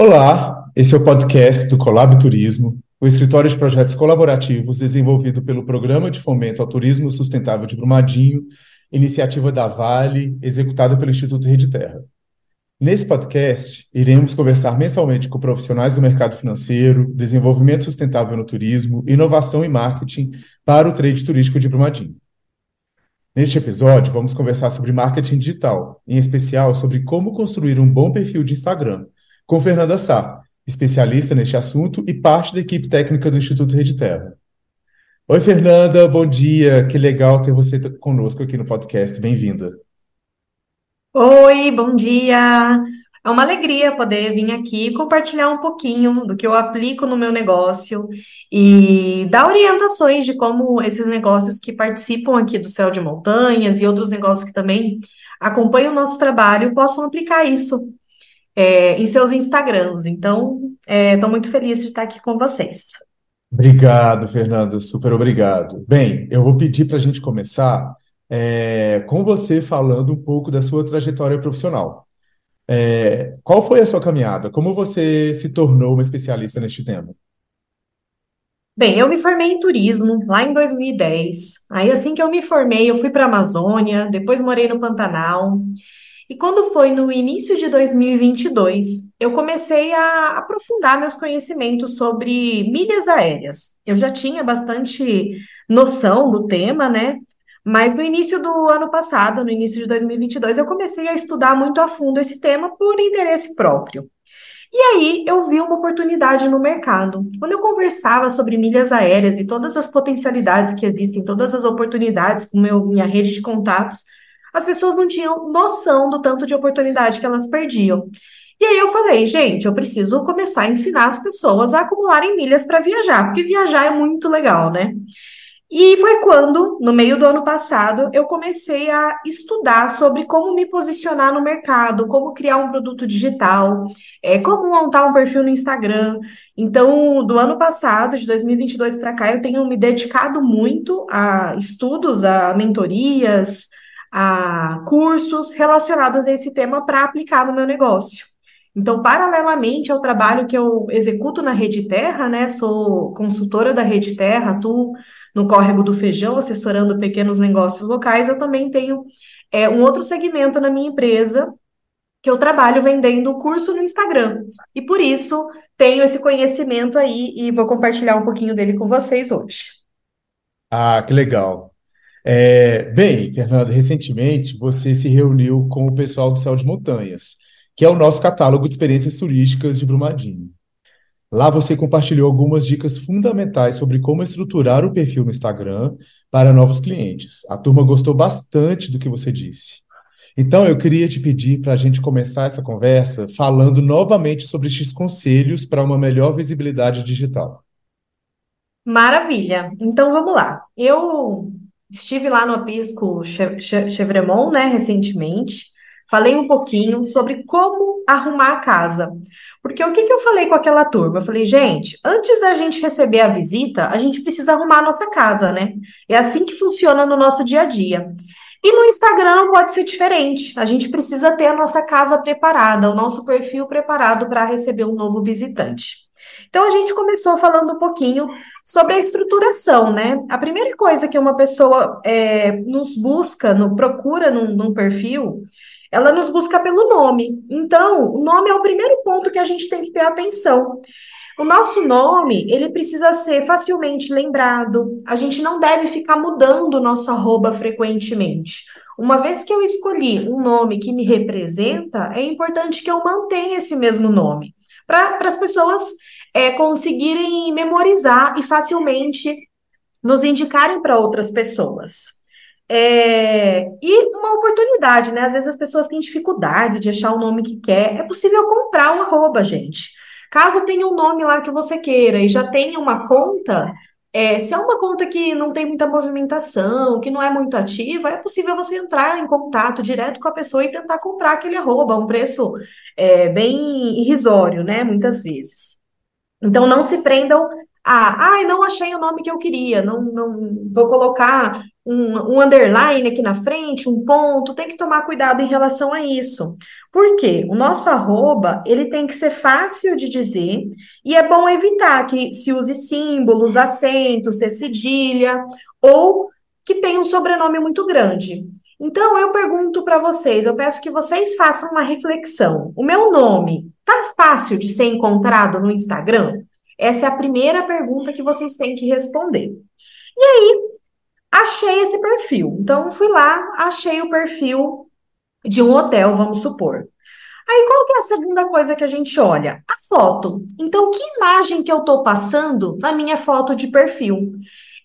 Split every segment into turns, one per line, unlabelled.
Olá, esse é o podcast do Colab Turismo, o escritório de projetos colaborativos desenvolvido pelo Programa de Fomento ao Turismo Sustentável de Brumadinho, iniciativa da Vale, executada pelo Instituto Rede Terra. Nesse podcast, iremos conversar mensalmente com profissionais do mercado financeiro, desenvolvimento sustentável no turismo, inovação e marketing para o trade turístico de Brumadinho. Neste episódio, vamos conversar sobre marketing digital, em especial sobre como construir um bom perfil de Instagram, com Fernanda Sá, especialista neste assunto e parte da equipe técnica do Instituto Rede Terra. Oi, Fernanda, bom dia. Que legal ter você conosco aqui no podcast. Bem-vinda.
Oi, bom dia. É uma alegria poder vir aqui compartilhar um pouquinho do que eu aplico no meu negócio e dar orientações de como esses negócios que participam aqui do Céu de Montanhas e outros negócios que também acompanham o nosso trabalho possam aplicar isso é, em seus Instagrams. Então, estou é, muito feliz de estar aqui com vocês.
Obrigado, Fernanda, super obrigado. Bem, eu vou pedir para a gente começar é, com você falando um pouco da sua trajetória profissional. É, qual foi a sua caminhada? Como você se tornou uma especialista neste tema?
Bem, eu me formei em turismo lá em 2010. Aí, assim que eu me formei, eu fui para a Amazônia, depois morei no Pantanal. E quando foi no início de 2022, eu comecei a aprofundar meus conhecimentos sobre milhas aéreas. Eu já tinha bastante noção do tema, né? Mas no início do ano passado, no início de 2022, eu comecei a estudar muito a fundo esse tema por interesse próprio. E aí eu vi uma oportunidade no mercado. Quando eu conversava sobre milhas aéreas e todas as potencialidades que existem, todas as oportunidades com meu, minha rede de contatos, as pessoas não tinham noção do tanto de oportunidade que elas perdiam. E aí eu falei, gente, eu preciso começar a ensinar as pessoas a acumularem milhas para viajar, porque viajar é muito legal, né? E foi quando, no meio do ano passado, eu comecei a estudar sobre como me posicionar no mercado, como criar um produto digital, é, como montar um perfil no Instagram. Então, do ano passado, de 2022 para cá, eu tenho me dedicado muito a estudos, a mentorias, a cursos relacionados a esse tema para aplicar no meu negócio. Então, paralelamente ao trabalho que eu executo na Rede Terra, né, sou consultora da Rede Terra, atuo no córrego do feijão, assessorando pequenos negócios locais, eu também tenho é, um outro segmento na minha empresa, que eu trabalho vendendo curso no Instagram. E por isso tenho esse conhecimento aí e vou compartilhar um pouquinho dele com vocês hoje.
Ah, que legal. É, bem, Fernanda, recentemente você se reuniu com o pessoal do Céu de Montanhas, que é o nosso catálogo de experiências turísticas de Brumadinho. Lá você compartilhou algumas dicas fundamentais sobre como estruturar o perfil no Instagram para novos clientes. A turma gostou bastante do que você disse. Então, eu queria te pedir para a gente começar essa conversa falando novamente sobre estes conselhos para uma melhor visibilidade digital.
Maravilha! Então, vamos lá. Eu Estive lá no Apisco Chevremont, né, recentemente. Falei um pouquinho sobre como arrumar a casa. Porque o que, que eu falei com aquela turma? Eu falei, gente, antes da gente receber a visita, a gente precisa arrumar a nossa casa, né? É assim que funciona no nosso dia a dia. E no Instagram pode ser diferente. A gente precisa ter a nossa casa preparada, o nosso perfil preparado para receber um novo visitante. Então a gente começou falando um pouquinho sobre a estruturação, né? A primeira coisa que uma pessoa é, nos busca, no, procura num, num perfil, ela nos busca pelo nome. Então, o nome é o primeiro ponto que a gente tem que ter atenção. O nosso nome, ele precisa ser facilmente lembrado. A gente não deve ficar mudando o nosso arroba frequentemente. Uma vez que eu escolhi um nome que me representa, é importante que eu mantenha esse mesmo nome. Para as pessoas é, conseguirem memorizar e facilmente nos indicarem para outras pessoas. É, e uma oportunidade, né? Às vezes as pessoas têm dificuldade de achar o nome que quer. É possível comprar um arroba, gente. Caso tenha um nome lá que você queira e já tenha uma conta, é, se é uma conta que não tem muita movimentação, que não é muito ativa, é possível você entrar em contato direto com a pessoa e tentar comprar aquele arroba a um preço é, bem irrisório, né? Muitas vezes. Então, não se prendam Ah, ai, não achei o nome que eu queria, não, não vou colocar um, um underline aqui na frente, um ponto, tem que tomar cuidado em relação a isso. Por quê? O nosso arroba, ele tem que ser fácil de dizer e é bom evitar que se use símbolos, acentos, cedilha ou que tenha um sobrenome muito grande. Então, eu pergunto para vocês, eu peço que vocês façam uma reflexão. O meu nome tá fácil de ser encontrado no Instagram? Essa é a primeira pergunta que vocês têm que responder. E aí, achei esse perfil. Então, fui lá, achei o perfil de um hotel, vamos supor. Aí, qual que é a segunda coisa que a gente olha? A foto. Então, que imagem que eu estou passando na minha foto de perfil?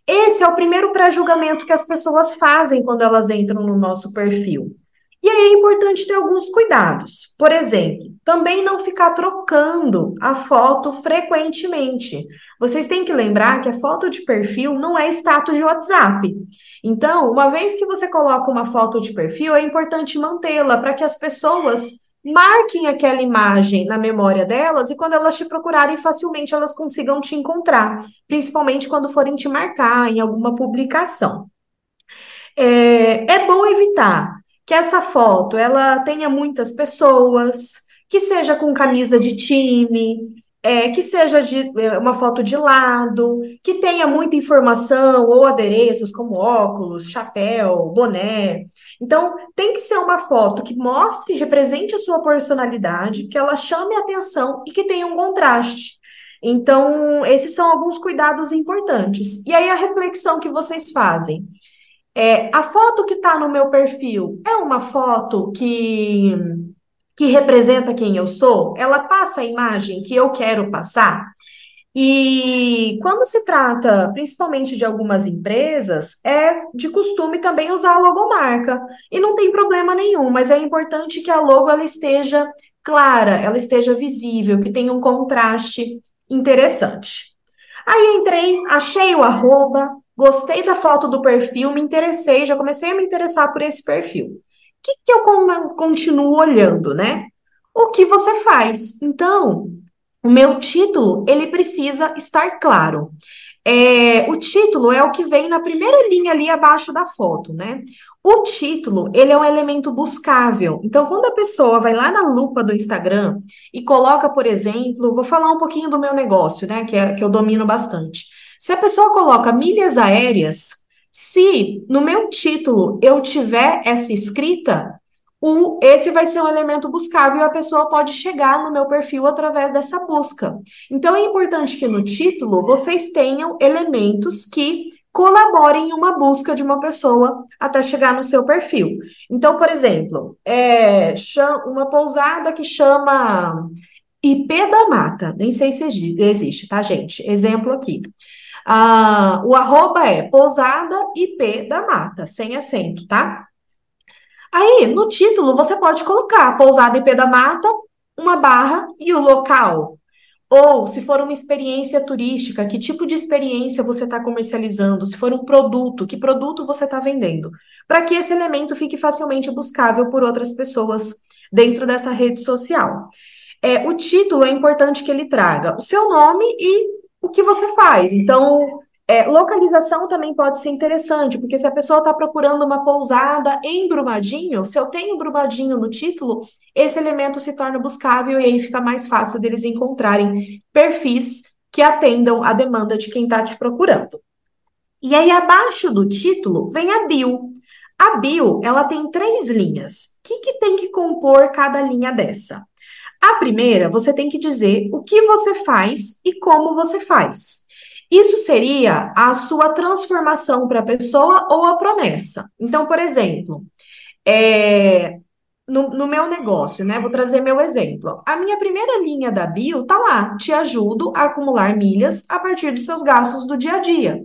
Esse é o primeiro pré-julgamento que as pessoas fazem quando elas entram no nosso perfil. E aí é importante ter alguns cuidados. Por exemplo, também não ficar trocando a foto frequentemente. Vocês têm que lembrar que a foto de perfil não é status de WhatsApp. Então, uma vez que você coloca uma foto de perfil, é importante mantê-la para que as pessoas marquem aquela imagem na memória delas e quando elas te procurarem facilmente elas consigam te encontrar, principalmente quando forem te marcar em alguma publicação. É, é bom evitar que essa foto ela tenha muitas pessoas, que seja com camisa de time, é, que seja de, é, uma foto de lado, que tenha muita informação ou adereços como óculos, chapéu, boné. Então, tem que ser uma foto que mostre, represente a sua personalidade, que ela chame a atenção e que tenha um contraste. Então, esses são alguns cuidados importantes. E aí, a reflexão que vocês fazem. É, a foto que está no meu perfil é uma foto que que representa quem eu sou, ela passa a imagem que eu quero passar. E quando se trata principalmente de algumas empresas, é de costume também usar a logomarca. E não tem problema nenhum, mas é importante que a logo ela esteja clara, ela esteja visível, que tenha um contraste interessante. Aí entrei, achei o arroba, gostei da foto do perfil, me interessei, já comecei a me interessar por esse perfil que, que eu continuo olhando, né? O que você faz. Então, o meu título, ele precisa estar claro. É, o título é o que vem na primeira linha ali abaixo da foto, né? O título, ele é um elemento buscável. Então, quando a pessoa vai lá na lupa do Instagram e coloca, por exemplo, vou falar um pouquinho do meu negócio, né? Que, é, que eu domino bastante. Se a pessoa coloca milhas aéreas, se no meu título eu tiver essa escrita, o, esse vai ser um elemento buscável e a pessoa pode chegar no meu perfil através dessa busca. Então é importante que no título vocês tenham elementos que colaborem em uma busca de uma pessoa até chegar no seu perfil. Então, por exemplo, é, uma pousada que chama IP da Mata, nem sei se existe, tá, gente? Exemplo aqui. Ah, o arroba é pousada IP da mata, sem acento, tá? Aí, no título, você pode colocar pousada IP da mata, uma barra e o local. Ou, se for uma experiência turística, que tipo de experiência você está comercializando? Se for um produto, que produto você está vendendo? Para que esse elemento fique facilmente buscável por outras pessoas dentro dessa rede social. É, o título é importante que ele traga o seu nome e o que você faz. Então, é, localização também pode ser interessante, porque se a pessoa está procurando uma pousada em Brumadinho, se eu tenho Brumadinho no título, esse elemento se torna buscável e aí fica mais fácil deles encontrarem perfis que atendam a demanda de quem está te procurando. E aí, abaixo do título, vem a bio. A bio, ela tem três linhas. O que, que tem que compor cada linha dessa? A primeira, você tem que dizer o que você faz e como você faz. Isso seria a sua transformação para a pessoa ou a promessa. Então, por exemplo, é, no, no, meu negócio, né? Vou trazer meu exemplo. A minha primeira linha da bio tá lá: te ajudo a acumular milhas a partir dos seus gastos do dia a dia.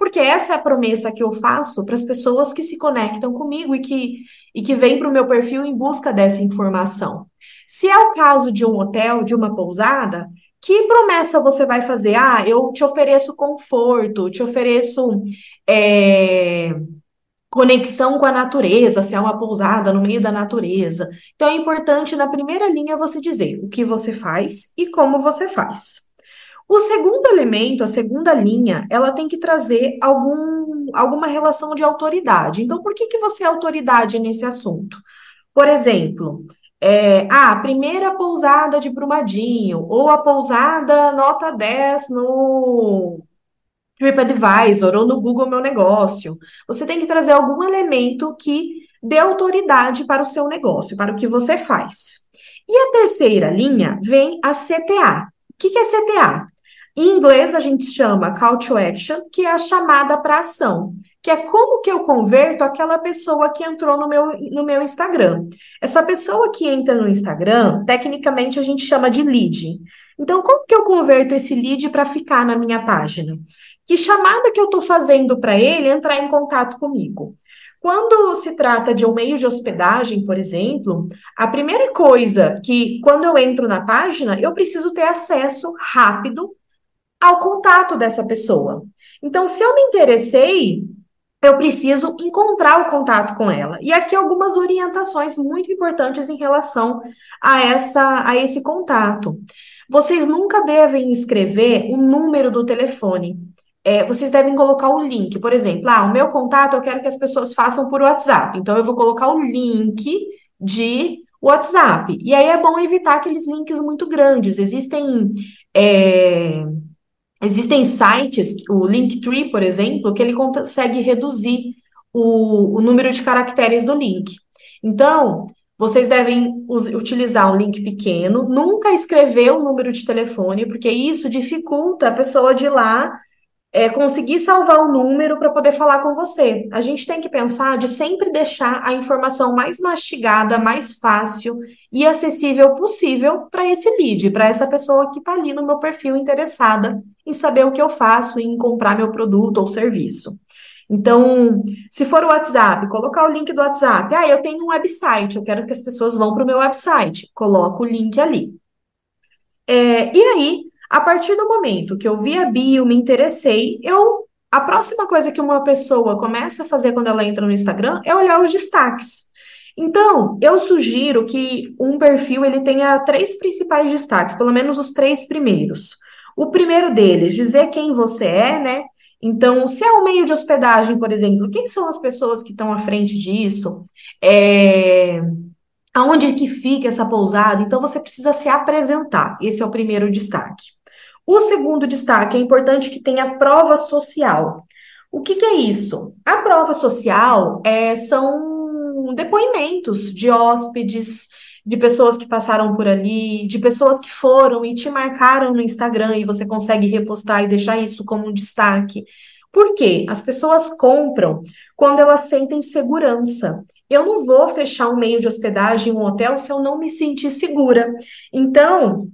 Porque essa é a promessa que eu faço para as pessoas que se conectam comigo e que, e que vêm para o meu perfil em busca dessa informação. Se é o caso de um hotel, de uma pousada, que promessa você vai fazer? Ah, eu te ofereço conforto, te ofereço é, conexão com a natureza, se é uma pousada no meio da natureza. Então é importante na primeira linha você dizer o que você faz e como você faz. O segundo elemento, a segunda linha, ela tem que trazer algum, alguma relação de autoridade. Então, por que, que você é autoridade nesse assunto? Por exemplo, é, ah, a primeira pousada de Brumadinho, ou a pousada nota 10 no TripAdvisor, ou no Google Meu Negócio. Você tem que trazer algum elemento que dê autoridade para o seu negócio, para o que você faz. E a terceira linha vem a CTA. O que, que é CTA? Em inglês, a gente chama Call to Action, que é a chamada para ação que é como que eu converto aquela pessoa que entrou no meu, no meu Instagram. Essa pessoa que entra no Instagram, tecnicamente a gente chama de lead. Então, como que eu converto esse lead para ficar na minha página? Que chamada que eu estou fazendo para ele entrar em contato comigo? Quando se trata de um meio de hospedagem, por exemplo, a primeira coisa que, quando eu entro na página, eu preciso ter acesso rápido ao contato dessa pessoa. Então, se eu me interessei eu preciso encontrar o contato com ela. E aqui algumas orientações muito importantes em relação a essa a esse contato. Vocês nunca devem escrever o número do telefone. É, vocês devem colocar o link. Por exemplo, ah, o meu contato eu quero que as pessoas façam por WhatsApp. Então eu vou colocar o link de WhatsApp. E aí é bom evitar aqueles links muito grandes. Existem é, Existem sites, o Linktree, por exemplo, que ele consegue reduzir o, o número de caracteres do link. Então, vocês devem utilizar um link pequeno, nunca escrever o número de telefone, porque isso dificulta a pessoa de lá é, conseguir salvar o número para poder falar com você. A gente tem que pensar de sempre deixar a informação mais mastigada, mais fácil e acessível possível para esse lead, para essa pessoa que está ali no meu perfil interessada em saber o que eu faço, em comprar meu produto ou serviço. Então, se for o WhatsApp, colocar o link do WhatsApp. Ah, eu tenho um website, eu quero que as pessoas vão para o meu website. Coloco o link ali. É, e aí, a partir do momento que eu vi a bio, me interessei, eu a próxima coisa que uma pessoa começa a fazer quando ela entra no Instagram é olhar os destaques. Então, eu sugiro que um perfil ele tenha três principais destaques, pelo menos os três primeiros. O primeiro deles, dizer quem você é, né? Então, se é um meio de hospedagem, por exemplo, quem são as pessoas que estão à frente disso? É... Aonde é que fica essa pousada? Então, você precisa se apresentar. Esse é o primeiro destaque. O segundo destaque é importante que tenha prova social. O que, que é isso? A prova social é, são depoimentos de hóspedes, de pessoas que passaram por ali, de pessoas que foram e te marcaram no Instagram e você consegue repostar e deixar isso como um destaque. Por quê? As pessoas compram quando elas sentem segurança. Eu não vou fechar um meio de hospedagem, um hotel, se eu não me sentir segura. Então,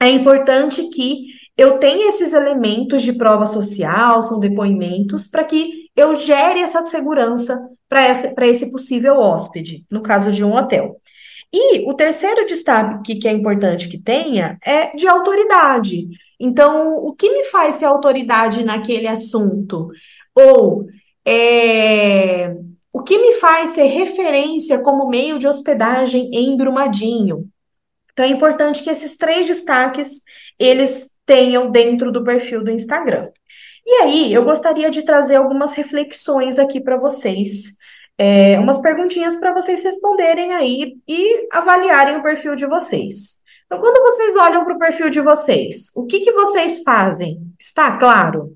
é importante que eu tenho esses elementos de prova social, são depoimentos, para que eu gere essa segurança para esse possível hóspede, no caso de um hotel. E o terceiro destaque que é importante que tenha é de autoridade. Então, o que me faz ser autoridade naquele assunto? Ou é, o que me faz ser referência como meio de hospedagem em Brumadinho? Então, é importante que esses três destaques eles tenham dentro do perfil do Instagram. E aí, eu gostaria de trazer algumas reflexões aqui para vocês, é, umas perguntinhas para vocês responderem aí e avaliarem o perfil de vocês. Então, quando vocês olham para o perfil de vocês, o que, que vocês fazem? Está claro?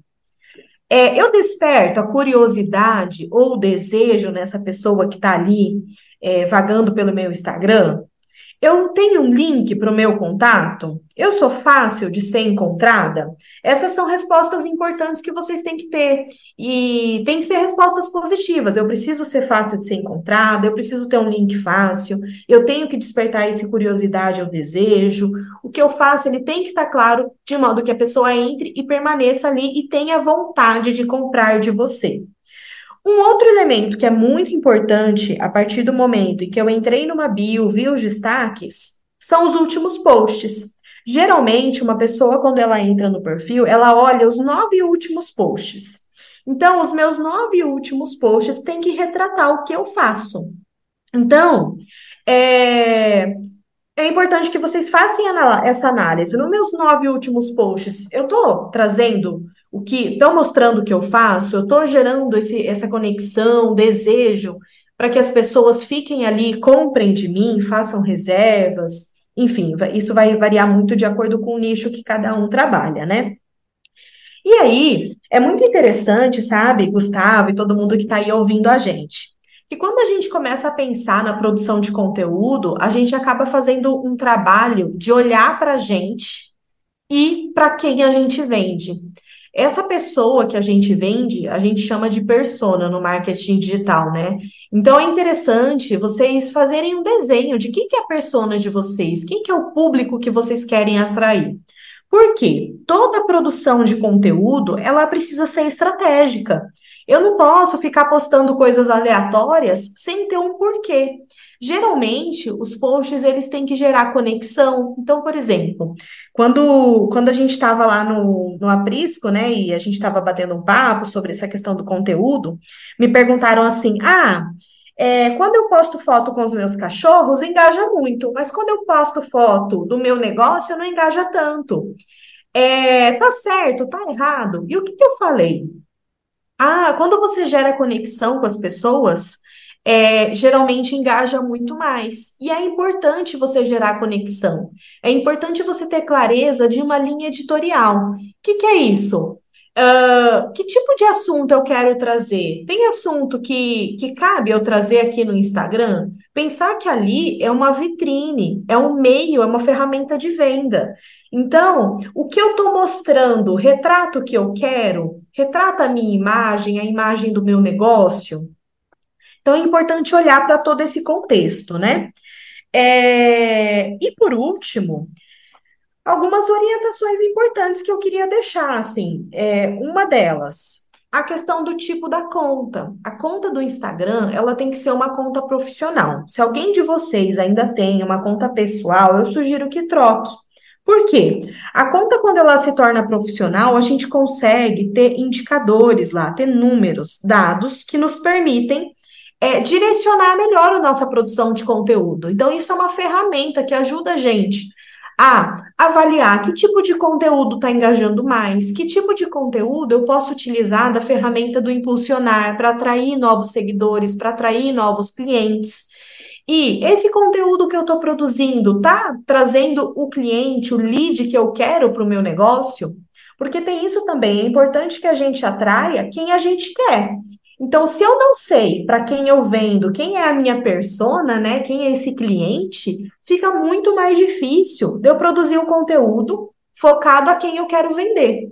É, eu desperto a curiosidade ou o desejo nessa pessoa que está ali é, vagando pelo meu Instagram? Eu tenho um link para o meu contato? Eu sou fácil de ser encontrada? Essas são respostas importantes que vocês têm que ter. E tem que ser respostas positivas. Eu preciso ser fácil de ser encontrada, eu preciso ter um link fácil, eu tenho que despertar essa curiosidade ou desejo. O que eu faço, ele tem que estar tá claro, de modo que a pessoa entre e permaneça ali e tenha vontade de comprar de você. Um outro elemento que é muito importante a partir do momento em que eu entrei numa bio, vi os destaques, são os últimos posts. Geralmente, uma pessoa, quando ela entra no perfil, ela olha os nove últimos posts. Então, os meus nove últimos posts têm que retratar o que eu faço. Então, é, é importante que vocês façam essa análise. Nos meus nove últimos posts, eu estou trazendo o que, estão mostrando que eu faço, eu estou gerando esse, essa conexão, desejo, para que as pessoas fiquem ali, comprem de mim, façam reservas, enfim, isso vai variar muito de acordo com o nicho que cada um trabalha, né? E aí, é muito interessante, sabe, Gustavo e todo mundo que está aí ouvindo a gente, que quando a gente começa a pensar na produção de conteúdo, a gente acaba fazendo um trabalho de olhar para a gente e para quem a gente vende. Essa pessoa que a gente vende, a gente chama de persona no marketing digital, né? Então é interessante vocês fazerem um desenho de quem que é a persona de vocês, quem que é o público que vocês querem atrair. Por quê? Toda produção de conteúdo, ela precisa ser estratégica. Eu não posso ficar postando coisas aleatórias sem ter um porquê. Geralmente, os posts eles têm que gerar conexão. Então, por exemplo, quando, quando a gente estava lá no, no Aprisco, né, e a gente estava batendo um papo sobre essa questão do conteúdo, me perguntaram assim: ah, é, quando eu posto foto com os meus cachorros, engaja muito, mas quando eu posto foto do meu negócio, não engaja tanto. É, tá certo, tá errado. E o que, que eu falei? Ah, quando você gera conexão com as pessoas, é, geralmente engaja muito mais. E é importante você gerar conexão. É importante você ter clareza de uma linha editorial. O que, que é isso? Uh, que tipo de assunto eu quero trazer? Tem assunto que, que cabe eu trazer aqui no Instagram? Pensar que ali é uma vitrine, é um meio, é uma ferramenta de venda. Então, o que eu estou mostrando, retrato que eu quero, retrata a minha imagem, a imagem do meu negócio. Então, é importante olhar para todo esse contexto, né? É... E por último, algumas orientações importantes que eu queria deixar, assim, é, uma delas, a questão do tipo da conta. A conta do Instagram, ela tem que ser uma conta profissional. Se alguém de vocês ainda tem uma conta pessoal, eu sugiro que troque. Por quê? A conta, quando ela se torna profissional, a gente consegue ter indicadores lá, ter números, dados que nos permitem é, direcionar melhor a nossa produção de conteúdo. Então, isso é uma ferramenta que ajuda a gente a avaliar que tipo de conteúdo está engajando mais, que tipo de conteúdo eu posso utilizar da ferramenta do impulsionar para atrair novos seguidores, para atrair novos clientes. E esse conteúdo que eu estou produzindo está trazendo o cliente, o lead que eu quero para o meu negócio? Porque tem isso também, é importante que a gente atraia quem a gente quer. Então, se eu não sei para quem eu vendo, quem é a minha persona, né? Quem é esse cliente, fica muito mais difícil de eu produzir um conteúdo focado a quem eu quero vender.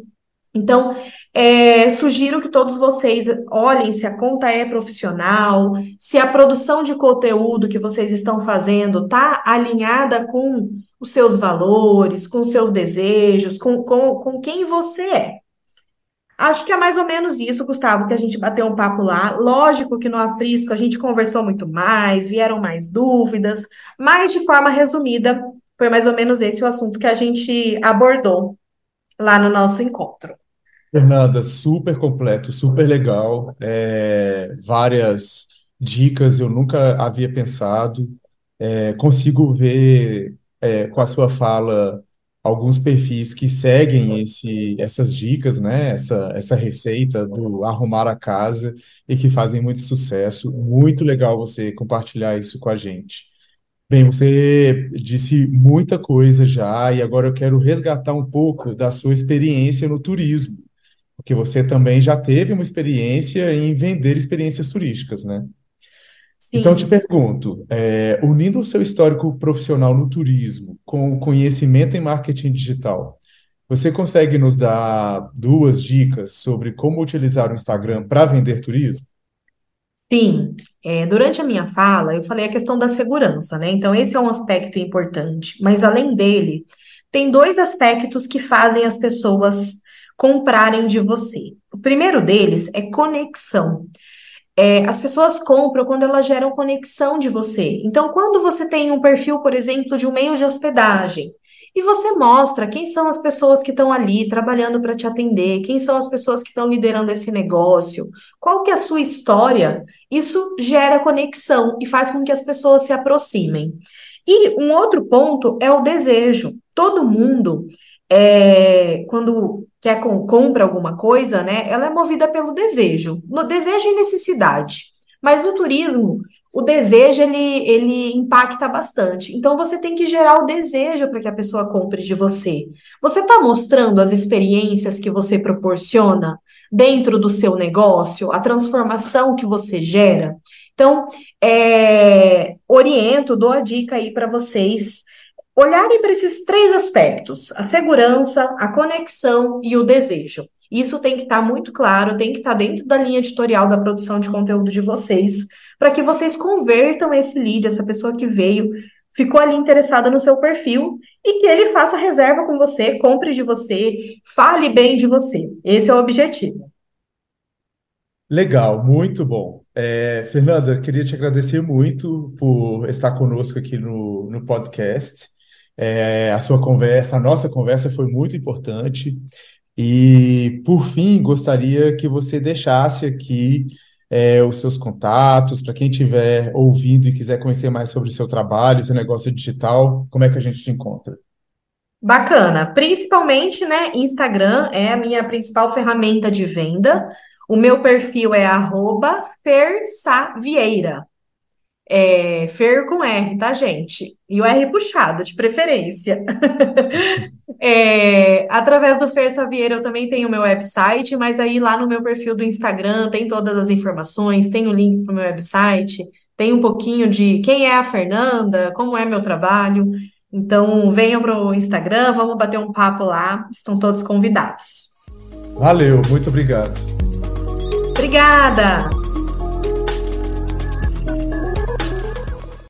Então, é, sugiro que todos vocês olhem se a conta é profissional, se a produção de conteúdo que vocês estão fazendo está alinhada com os seus valores, com os seus desejos, com, com, com quem você é. Acho que é mais ou menos isso, Gustavo, que a gente bateu um papo lá. Lógico que no Aprisco a gente conversou muito mais, vieram mais dúvidas, mas de forma resumida, foi mais ou menos esse o assunto que a gente abordou lá no nosso encontro.
Fernanda, super completo, super legal. É, várias dicas eu nunca havia pensado. É, consigo ver é, com a sua fala alguns perfis que seguem esse, essas dicas, né? Essa, essa receita do arrumar a casa e que fazem muito sucesso. Muito legal você compartilhar isso com a gente. Bem, você disse muita coisa já e agora eu quero resgatar um pouco da sua experiência no turismo, porque você também já teve uma experiência em vender experiências turísticas, né? Então, te pergunto, é, unindo o seu histórico profissional no turismo com o conhecimento em marketing digital, você consegue nos dar duas dicas sobre como utilizar o Instagram para vender turismo?
Sim, é, durante a minha fala, eu falei a questão da segurança, né? Então, esse é um aspecto importante, mas além dele, tem dois aspectos que fazem as pessoas comprarem de você. O primeiro deles é conexão. É, as pessoas compram quando elas geram conexão de você. Então, quando você tem um perfil, por exemplo, de um meio de hospedagem, e você mostra quem são as pessoas que estão ali trabalhando para te atender, quem são as pessoas que estão liderando esse negócio, qual que é a sua história, isso gera conexão e faz com que as pessoas se aproximem. E um outro ponto é o desejo. Todo mundo, é, quando quer compra alguma coisa, né, ela é movida pelo desejo, no desejo e necessidade. Mas no turismo, o desejo ele, ele impacta bastante. Então você tem que gerar o desejo para que a pessoa compre de você. Você está mostrando as experiências que você proporciona dentro do seu negócio, a transformação que você gera. Então, é, oriento, dou a dica aí para vocês olharem para esses três aspectos: a segurança, a conexão e o desejo. Isso tem que estar tá muito claro, tem que estar tá dentro da linha editorial da produção de conteúdo de vocês, para que vocês convertam esse lead, essa pessoa que veio, ficou ali interessada no seu perfil e que ele faça reserva com você, compre de você, fale bem de você. Esse é o objetivo.
Legal, muito bom. É, Fernanda, queria te agradecer muito por estar conosco aqui no, no podcast. É, a sua conversa, a nossa conversa foi muito importante. E, por fim, gostaria que você deixasse aqui é, os seus contatos, para quem estiver ouvindo e quiser conhecer mais sobre o seu trabalho, seu negócio digital, como é que a gente te encontra?
Bacana. Principalmente, né, Instagram é a minha principal ferramenta de venda. O meu perfil é arroba Fersavieira. É, Fer com R, tá, gente? E o R puxado, de preferência. é, através do Fer Savieira eu também tenho o meu website, mas aí lá no meu perfil do Instagram tem todas as informações, tem o link para o meu website, tem um pouquinho de quem é a Fernanda, como é meu trabalho. Então venham para o Instagram, vamos bater um papo lá, estão todos convidados.
Valeu, muito obrigado.
Obrigada!